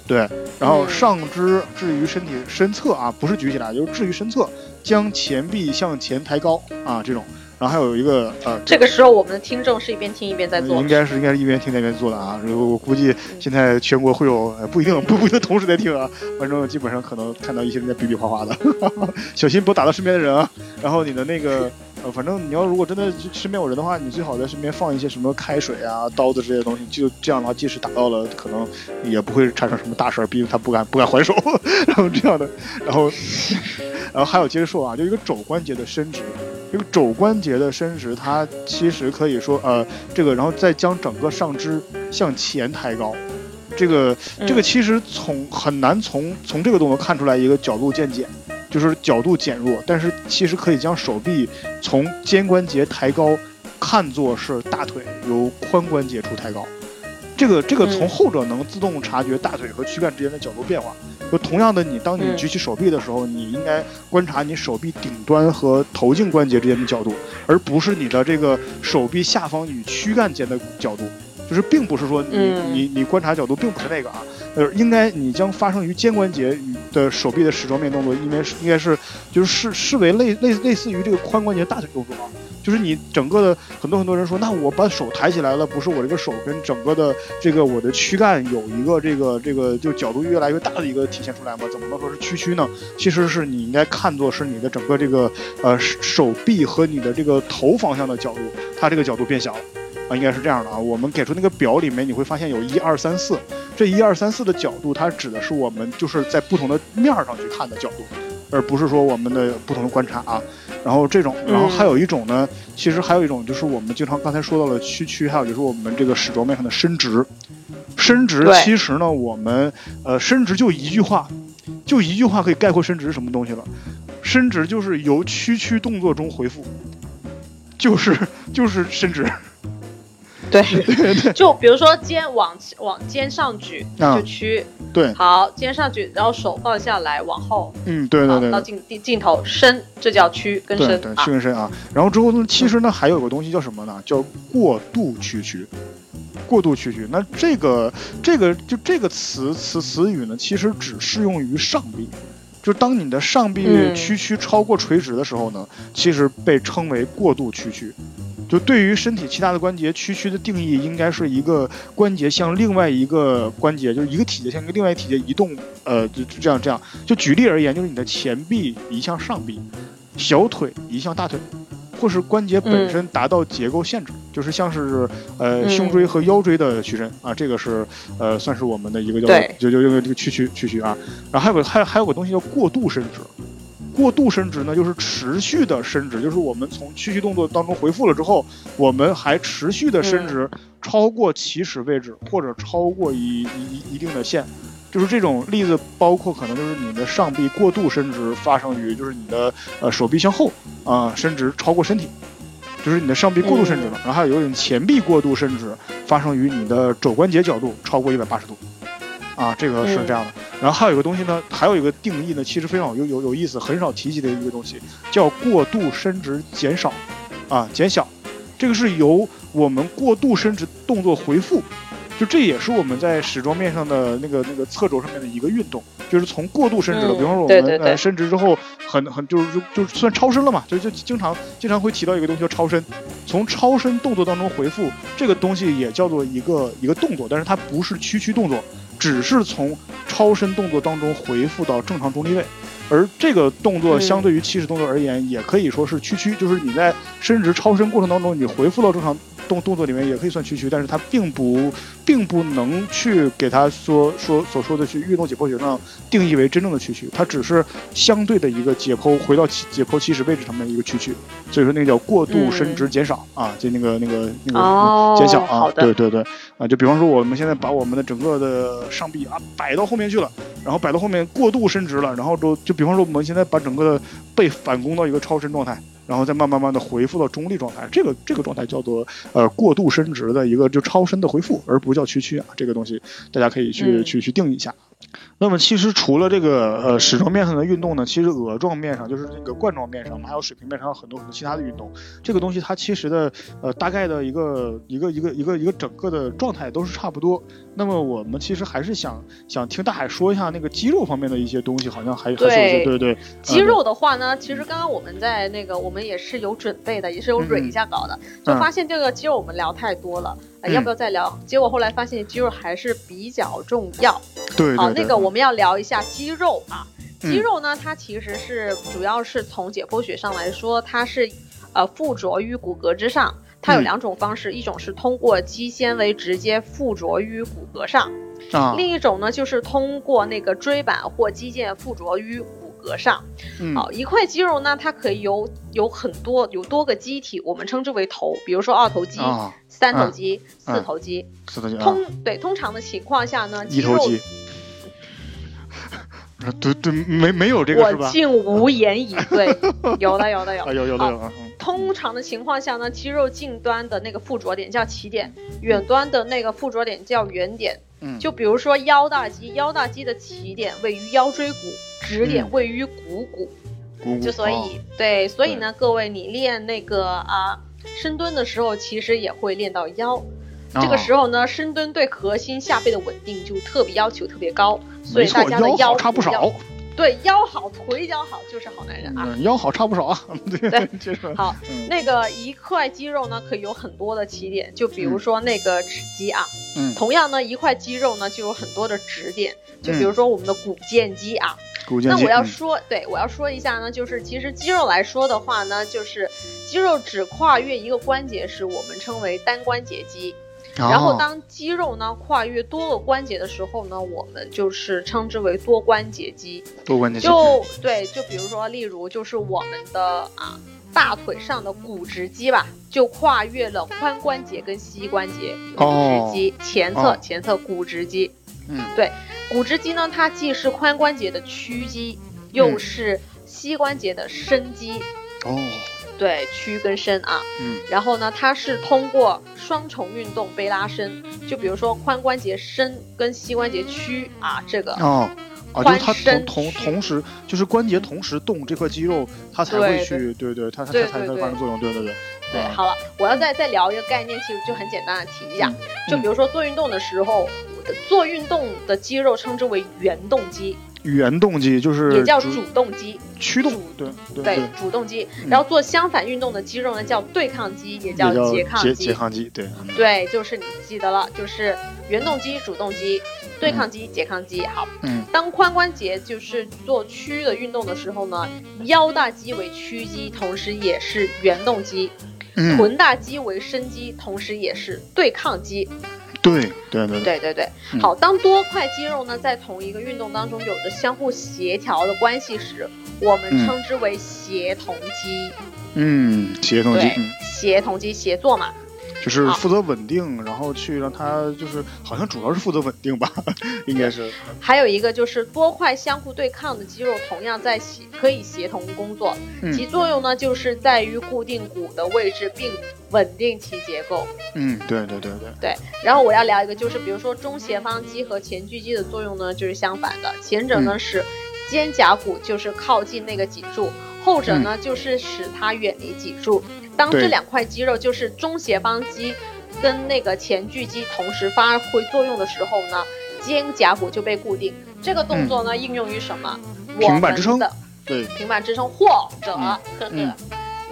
对，然后嗯上肢置于身体身侧啊，不是举起来，就是置于身侧，将前臂向前抬高啊，这种。然后还有一个呃，这个时候我们的听众是一边听一边在做应，该是应该是一边听一边做的啊。我估计现在全国会有呃不一定不不一定同时在听啊，反正基本上可能看到一些人在比比划划的，小心不要打到身边的人啊。然后你的那个呃，反正你要如果真的身边有人的话，你最好在身边放一些什么开水啊、刀子这些东西，就这样的话，即使打到了，可能也不会产生什么大事儿，毕竟他不敢不敢还手，然后这样的，然后然后还有接着说啊，就一个肘关节的伸直。这个肘关节的伸直，它其实可以说，呃，这个，然后再将整个上肢向前抬高，这个，这个嗯其实从很难从从这个动作看出来一个角度渐减，就是角度减弱，但是其实可以将手臂从肩关节抬高，看作是大腿由髋关节处抬高。这个这个从嗯后者能自动察觉大腿和躯干之间的角度变化。就同样的，你当你嗯举起手臂的时候，你应该观察你手臂顶端和头颈关节之间的角度，而不是你的这个手臂下方与躯干间的角度。就是并不是说你、嗯你你观察角度并不是那个啊，呃，应该你将发生于肩关节与的手臂的矢状面动作，应该是应该是就是视视为类类类似于这个髋关节大腿动作啊。就是你整个的很多很多人说，那我把手抬起来了，不是我这个手跟整个的这个我的躯干有一个这个这个就角度越来越大的一个体现出来吗？怎么能说是屈曲呢？其实是你应该看作是你的整个这个呃手臂和你的这个头方向的角度，它这个角度变小了。啊，应该是这样的啊。我们给出那个表里面，你会发现有一二三四，这一二三四的角度，它指的是我们就是在不同的面儿上去看的角度，而不是说我们的不同的观察啊。然后这种，然后还有一种呢，其实还有一种就是我们经常刚才说到了屈曲，还有就是我们这个矢状面上的伸直。伸直其实呢，我们呃伸直就一句话，就一句话可以概括伸直是什么东西了。伸直就是由屈曲动作中回复，就是就是伸直。对，就比如说肩往往肩上举啊就屈，对，好，肩上举，然后手放下来，往后，嗯，对对对好到镜镜镜头伸，这叫屈跟伸对，屈。跟伸啊。然后之后呢，其实呢还有个东西叫什么呢？叫过度屈曲。过度屈曲，那这个这个就这个词词词语呢，其实只适用于上臂。就当你的上臂嗯屈曲超过垂直的时候呢，其实被称为过度屈曲。就对于身体其他的关节，屈曲的定义应该是一个关节向另外一个关节，就是一个体节向一个另外一个体节移动，呃，就就这样这样。就举例而言，就是你的前臂移向上臂，小腿移向大腿，或是关节本身达到结构限制，就是像是呃嗯胸椎和腰椎的屈伸啊，这个是呃算是我们的一个叫对就就就这个屈曲屈曲啊。然后还有个还有还有个东西叫过度伸直。过度伸直呢，就是持续的伸直，就是我们从屈膝动作当中回复了之后，我们还持续的伸直，超过起始位置或者超过一一一一定的线，就是这种例子，包括可能就是你的上臂过度伸直发生于就是你的呃手臂向后啊、伸直超过身体，就是你的上臂过度伸直了，然后还有一种前臂过度伸直发生于你的肘关节角度超过一百八十度，啊，这个是这样的。然后还有一个东西呢，还有一个定义呢，其实非常有有有意思，很少提及的一个东西，叫过度伸直减少，啊，减小，这个是由我们过度伸直动作回复，就这也是我们在矢状面上的那个那个侧轴上面的一个运动，就是从过度伸直了，嗯比方说我们对对对。呃伸直之后很很就是就就算超伸了嘛，就就经常经常会提到一个东西叫超伸，从超伸动作当中回复，这个东西也叫做一个一个动作，但是它不是屈曲动作，只是从超伸动作当中回复到正常中立位。而这个动作嗯相对于起始动作而言，也可以说是屈曲，就是你在伸直超伸过程当中，你回复到正常动动作里面也可以算屈曲，但是它并不并不能去给它说说所说的去运动解剖学上定义为真正的屈曲，它只是相对的一个解剖回到起解剖起始位置上面的一个屈曲，所以说那个叫过度伸直减少、啊，就那个那个那个哦减小啊，对对对。啊，就比方说我们现在把我们的整个的上臂啊摆到后面去了，然后摆到后面过度伸直了，然后就就比方说我们现在把整个的背反弓到一个超伸状态，然后再慢慢慢的回复到中立状态，这个这个状态叫做呃过度伸直的一个就超伸的回复，而不叫屈曲啊，这个东西大家可以去、嗯去去定义一下。那么其实除了这个呃矢状面上的运动呢，其实额状面上就是那个冠状面上，还有水平面上有很多很多其他的运动。这个东西它其实的呃大概的一个一个一个一个一个整个的状态都是差不多。那么我们其实还是想想听大海说一下那个肌肉方面的一些东西，好像还还是有些对对肌肉的话呢，其实刚刚我们在那个，我们也是有准备的，也是有蕊一下稿的，就发现这个肌肉我们聊太多了，要不要再聊？结果后来发现肌肉还是比较重要。对对好，对那个我们要聊一下肌肉啊。嗯肌肉呢，它其实是主要是从解剖学上来说，它是呃附着于骨骼之上。它有嗯两种方式，一种是通过肌纤维直接附着于骨骼上，啊，另一种呢就是通过那个椎板或肌腱附着于骨骼上。嗯好，一块肌肉呢，它可以有有很多有多个机体，我们称之为头，比如说二头肌、啊，三头肌、嗯四头肌。四头肌啊，通对通常的情况下呢，肌肉一头肌。啊对对，没没有这个是吧？我竟无言以对。有的有的有啊，。有有的有啊，嗯通常的情况下呢，肌肉近端的那个附着点叫起点，远端的那个附着点叫原点。嗯，就比如说腰大肌，腰大肌的起点位于腰椎骨，指点嗯位于股骨。就所以、哦对，所以呢，各位你练那个啊深蹲的时候，其实也会练到腰。这个时候候呢，深蹲对核心下背的稳定就特别要求特别高，所以大，家的腰好差不少，对腰好，腿脚好就是好男人啊。嗯，腰好差不少啊，对 对，接着，好，嗯那个一块肌肉呢，可以有很多的起点，就比如说那个指肌啊。嗯，同样呢，一块肌肉呢就有很多的指点，就比嗯如说我们的股腱肌啊。骨那我要嗯说，对我要说一下呢，就是其实肌肉来说的话呢，就是肌肉只跨越一个关节时，我们称为单关节肌。然后哦当肌肉呢跨越多个关节的时候呢，我们就是称之为多关节肌。多关节肌，就对，就比如说，例如就是我们的啊大腿上的股直肌吧，就跨越了髋关节跟膝关节，股哦直肌、前侧、哦。前侧股直肌。嗯。对股直肌呢，它既是髋关节的屈肌，又嗯。是膝关节的伸肌。哦，对，屈跟伸啊。嗯然后呢，它是通过双重运动被拉伸，就比如说髋关节伸跟膝关节屈啊，这个。哦。啊，就是它髋伸同同同时，就是关节同时动，这块肌肉它才会去，对对，它它对它才能发生作用，对对对。对，啊好了，我要再再聊一个概念，其实就很简单的提一下，嗯就比如说做运动的时候，做运动的肌肉称之为原动肌，原动机就是也叫主动肌，驱动，对对主动肌。嗯然后做相反运动的肌肉呢叫对抗肌，也叫拮抗肌。拮拮抗肌，对，嗯对，就是你记得了，就是原动肌、主动肌、对抗肌、拮抗肌。好，嗯当髋关节就是做屈的运动的时候呢，腰大肌为屈肌，同时也是原动肌；嗯，臀大肌为伸肌，同时也是对抗肌。对对对对，对对好，当多块肌肉呢在同一个运动当中有着相互协调的关系时，我们嗯。称之为协同肌。嗯，协同肌协同肌协作嘛。好就是负责稳定，然后去让它就是好像主要是负责稳定吧，应该是，还有一个就是多块相互对抗的肌肉同样在协可以协同工作，其嗯作用呢就是在于固定骨的位置并稳定其结构。嗯，对对对对，对，然后我要聊一个，就是比如说中斜方肌和前锯肌的作用呢，就是相反的。前者呢嗯使肩胛骨就是靠近那个脊柱，后者呢就是使它远离脊柱。当这两块肌肉就是中斜方肌跟那个前锯肌同时发挥作用的时候呢，肩胛骨就被固定。这个动作呢、应用于什么？嗯平板支撑对，平板支撑或者、嗯呵呵、嗯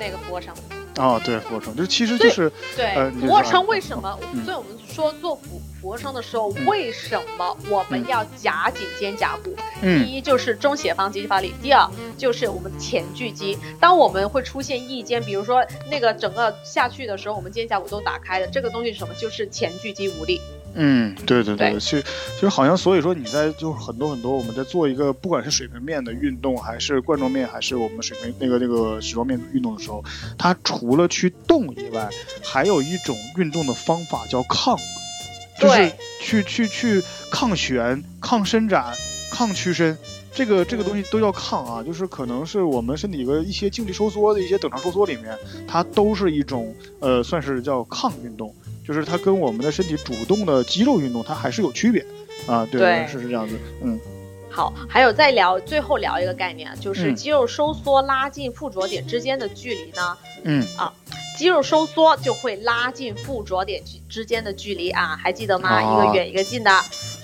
那个俯卧撑。哦，对，俯卧撑，就其实就是，对，俯卧撑为什么？嗯所以我们说做俯俯卧撑的时候，嗯为什么我们嗯要夹紧肩胛骨？第嗯一就是中斜方肌发力，第二就是我们前锯肌。当我们会出现翼肩，比如说那个整个下去的时候，我们肩胛骨都打开了，这个东西是什么？就是前锯肌无力。嗯，对对对对，其实其实好像，所以说你在就是很多很多我们在做一个不管是水平面的运动，还是冠状面，还是我们水平那个那个矢状面运动的时候，它除了去动以外，还有一种运动的方法叫抗，就是去去去抗旋、抗伸展、抗屈伸。这个这个东西都叫抗啊，就是可能是我们身体的一些静力收缩的一些等长收缩里面，它都是一种呃，算是叫抗运动，就是它跟我们的身体主动的肌肉运动它还是有区别啊。对，对是是这样子，嗯好，还有再聊最后聊一个概念，啊就是嗯肌肉收缩拉近附着点之间的距离呢，嗯啊肌肉收缩就会拉近附着点之之间的距离啊，还记得吗？哦一个远一个近的，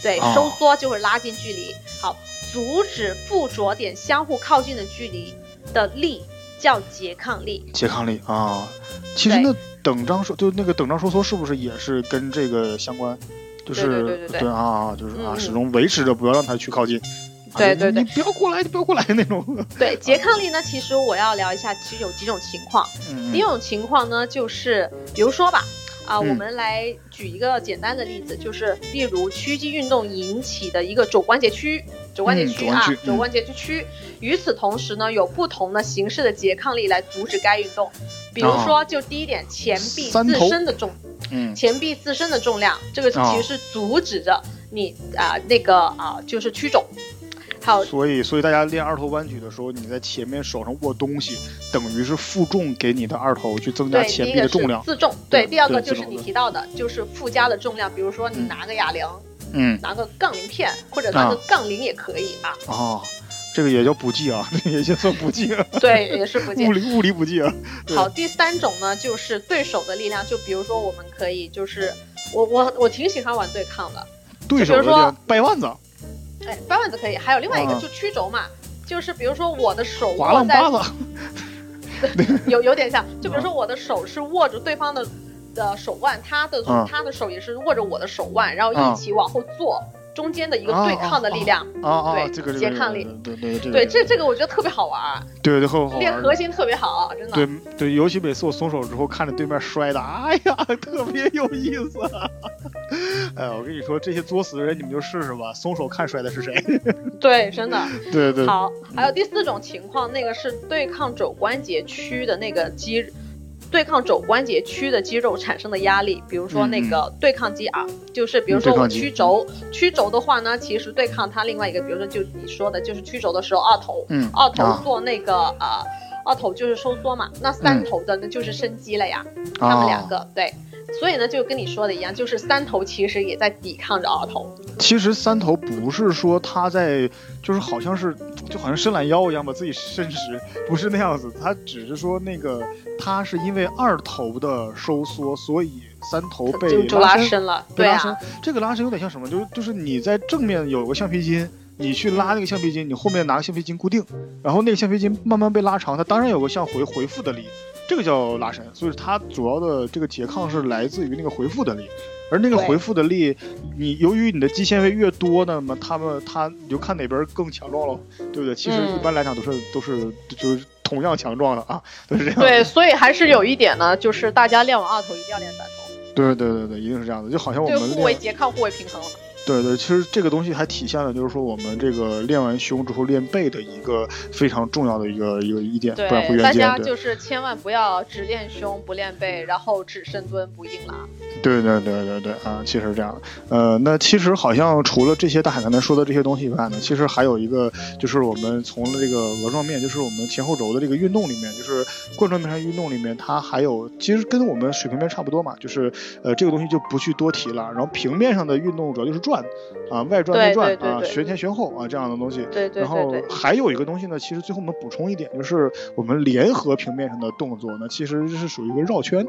对，哦收缩就会拉近距离。好，阻止附着点相互靠近的距离的力叫拮抗力。拮抗力啊。其实那等张收就那个等张收缩是不是也是跟这个相关？就是对对对对对啊，就是啊，始终维持着不要让它去靠近。对对对你不要过来，你不要过来那种。对，拮抗力呢，其实我要聊一下，其实有几种情况。嗯第一种情况呢，就是比如说吧，啊，嗯我们来举一个简单的例子，就是例如屈肌运动引起的一个肘关节区，肘关节嗯屈啊肘关屈，肘关节屈屈。与此同时呢，有不同的形式的拮抗力来阻止该运动。比如说，就第一点，前臂自身的重，嗯。前臂自身的重量，这个哦。其实是阻止着你啊、那个啊、就是曲肘。还有所以，所以大家练二头弯举的时候，你在前面手上握东西，等于是负重给你的二头去增加，前臂的重量。自重，对，对第二个就是你提到的，就是附加的重量，比如说你嗯。拿个哑铃，嗯，拿个杠铃片，或者拿个啊杠铃也可以啊。哦，这个也叫补剂啊，这 个也就算补剂啊，对，也是补剂物。理物理补剂啊。好，第三种呢，就是对手的力量，就比如说我们可以，就是我我我挺喜欢玩对抗的，对手的就比如说掰腕子、哎，掰腕子可以，还有另外一个啊。就曲轴嘛，就是比如说我的手滑握在 有有点像，就比如说我的手是握着对方的的手腕，他的、嗯他的手也是握着我的手腕，然后嗯一起往后坐，中间的一个对抗的力量。啊啊，对这个这个拮抗力，对对对对，这这个我觉得特别好玩儿，对对练核心特别好，真的。对对，尤其每次我松手之后，看着对面摔的，哎呀，特别有意思。哎呀，我跟你说，这些作死的人，你们就试试吧，松手看摔的是谁。对，真的。对对，好，还有第四种情况，那个是对抗肘关节区的那个肌，对抗肘关节区的肌肉产生的压力，比如说那个对抗肌啊，就是比如说我嗯对抗肌曲轴，曲轴的话呢，其实对抗它另外一个，比如说就你说的，就是曲肘的时候，二头，嗯，二头啊做那个啊。二头就是收缩嘛，那三头的那就是伸肌了呀，他们两个对。所以呢，就跟你说的一样，就是三头其实也在抵抗着二头。其实三头不是说他在，就是好像是，就好像伸懒腰一样把自己伸直，不是那样子。他只是说那个，他是因为二头的收缩，所以三头被拉伸了。对啊，这个拉伸有点像什么？就是就是你在正面有个橡皮筋，你去拉那个橡皮筋，你后面拿个橡皮筋固定，然后那个橡皮筋慢慢被拉长，它当然有个向回回复的力。这个叫拉伸，所以它主要的这个拮抗是来自于那个回复的力，而那个回复的力，你由于你的肌纤维越多，那么他们它你就看哪边更强壮了，对不对？其实一般来讲都是都是就是同样强壮的啊，都是这样。对，所以还是有一点呢，就是大家练完二头一定要练三头。对对对对，一定是这样的，就好像我们互为拮抗，互为平衡。对对，其实这个东西还体现了，就是说我们这个练完胸之后练背的一个非常重要的一个一个一点，不然会大家就是千万不要只练胸不练背，然后只深蹲不硬拉。对对对对对啊，其实是这样的。呃，那其实好像除了这些大海刚才说的这些东西以外呢，其实还有一个，就是我们从这个额状面，就是我们前后轴的这个运动里面，就是贯穿面上运动里面，它还有其实跟我们水平面差不多嘛，就是呃这个东西就不去多提了。然后平面上的运动主要就是转。啊，外转内转啊，旋前旋后啊，这样的东西。对对。然后还有一个东西呢，其实最后我们补充一点，就是我们联合平面上的动作呢，其实是属于一个绕圈。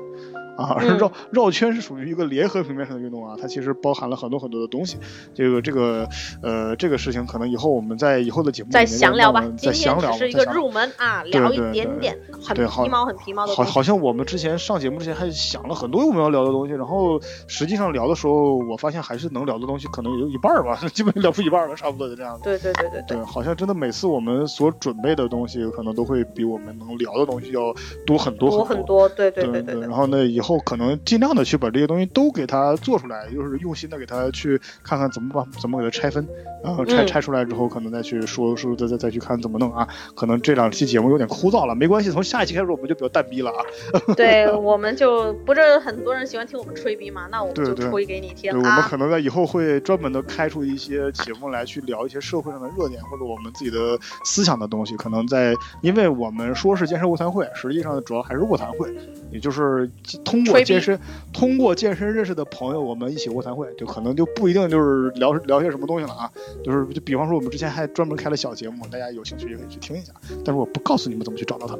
啊，绕绕圈是属于一个联合平面上的运动啊，它其实包含了很多很多的东西。这个这个呃，这个事情可能以后我们在以后的节目再详聊吧。再详聊。只是一个入门啊，聊一点点，很皮毛很皮毛的。好，好像我们之前上节目之前还想了很多我们要聊的东西，然后实际上聊的时候，我发现还是能聊的东西可能也就一半吧，基本聊出一半了，差不多就这样。对对对对对。好像真的每次我们所准备的东西，可能都会比我们能聊的东西要多很多很多。很多，对对对对。然后呢，以后可能尽量。的去把这些东西都给它做出来，就是用心的给它去看看怎么把怎么给它拆分，然后拆拆出来之后，可能再去说说再再再去看怎么弄啊。可能这两期节目有点枯燥了，没关系，从下一期开始我们就比较淡逼了啊。对，我们就不是很多人喜欢听我们吹逼嘛，那我们就吹给你听啊。我们可能在以后会专门的开出一些节目来去聊一些社会上的热点或者我们自己的思想的东西。可能在因为我们说是建设卧谈会，实际上主要还是卧谈会，也就是通过健身。通过健身认识的朋友，我们一起卧谈会，就可能就不一定就是聊聊些什么东西了啊，就是就比方说我们之前还专门开了小节目，大家有兴趣也可以去听一下，但是我不告诉你们怎么去找到它，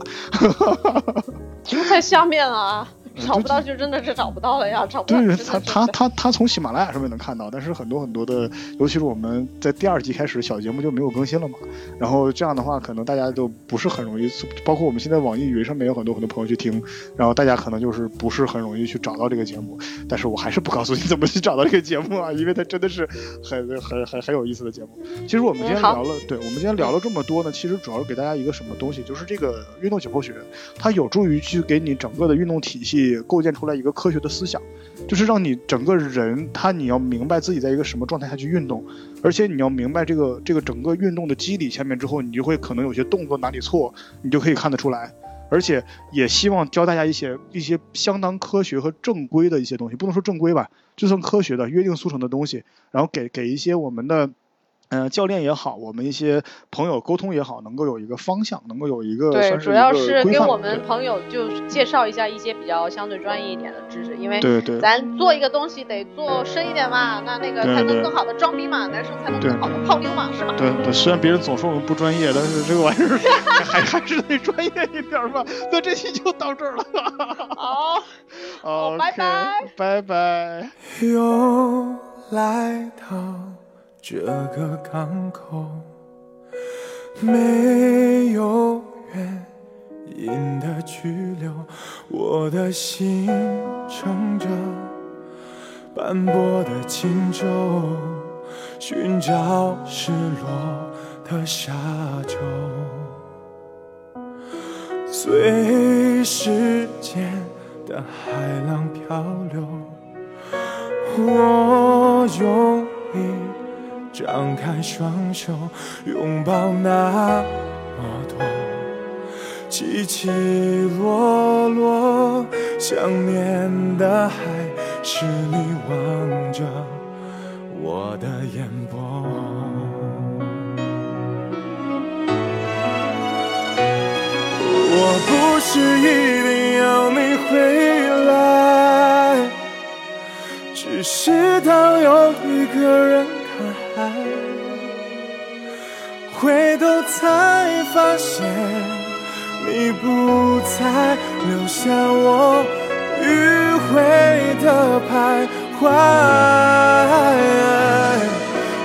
就在下面啊。找不到就真的是找不到了呀，找不到。对他他他他从喜马拉雅上面能看到，但是很多很多的，尤其是我们在第二季开始小节目就没有更新了嘛。然后这样的话，可能大家都不是很容易，包括我们现在网易云上面有很多很多朋友去听，然后大家可能就是不是很容易去找到这个节目。但是我还是不告诉你怎么去找到这个节目啊，因为它真的是很很很很有意思的节目。其实我们今天聊了，对我们今天聊了这么多呢，其实主要是给大家一个什么东西，就是这个运动解剖学，它有助于去给你整个的运动体系也构建出来一个。科学的思想，就是让你整个人，他你要明白自己在一个什么状态下去运动，而且你要明白这个这个整个运动的机理下面之后，你就会可能有些动作哪里错，你就可以看得出来，而且也希望教大家一些一些相当科学和正规的一些东西，不能说正规吧，就算科学的约定俗成的东西，然后给给一些我们的。嗯，教练也好，我们一些朋友沟通也好，能够有一个方向，能够有一个对，主要是跟我们朋友就介绍一下一些比较相对专业一点的知识，因为对对，咱做一个东西得做深一点嘛，那那个才能更好的装逼嘛，男生才能更好的泡妞嘛，是吧？对对，虽然别人总说我们不专业，但是这个玩意儿 还还是得专业一点吧。那这期就到这儿了，好，好，拜拜，拜拜。又来到。这个港口没有原因的拘留，我的心乘着斑驳的轻舟，寻找失落的沙洲，随时间的海浪漂流，我用力。张开双手，拥抱那么多起起落落，想念的还是你望着我的眼波。我不是一定要你回来，只是当有一个人海，回头才发现你不在，留下我迂回的徘徊。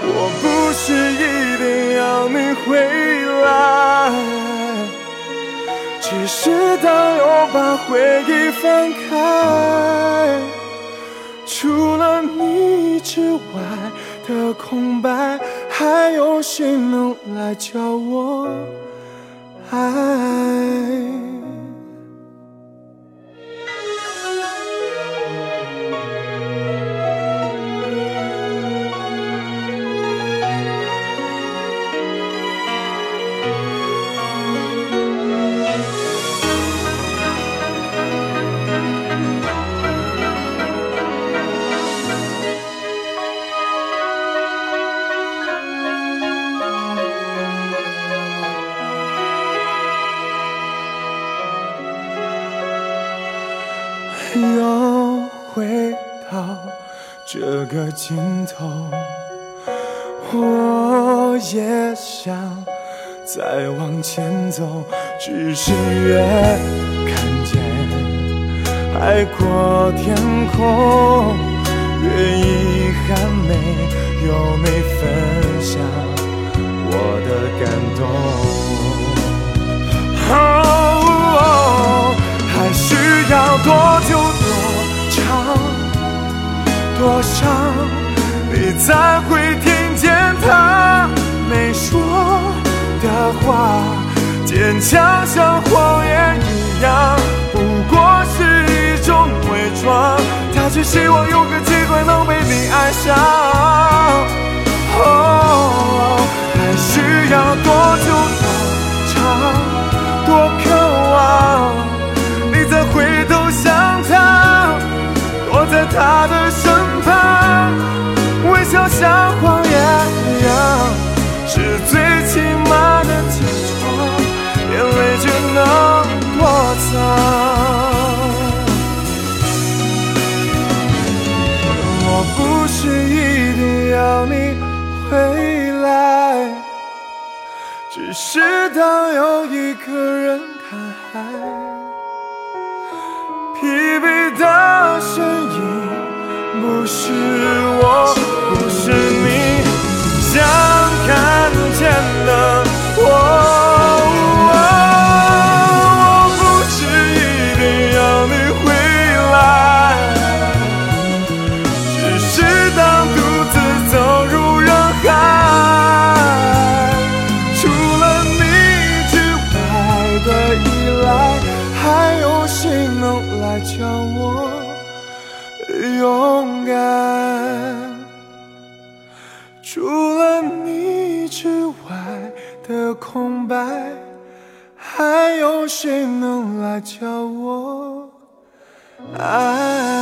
我不是一定要你回来，只是当又把回忆翻开，除了你之外的空白，还有谁能来教我爱？个尽头，我也想再往前走，只是越看见海阔天空，越遗憾没有你分享我的感动。哦，还需要多久多长多伤，你才会听见他没说的话？坚强像谎言一样，不过是一种伪装。他只希望有个机会能被你爱上。哦，还需要多久多长多渴望，你再回头想他，躲在他的身，就像谎言一样，是最起码的假装，眼泪只能躲藏。我不是一定要你回来，只是当有一个人看海，疲惫的身影不是我，I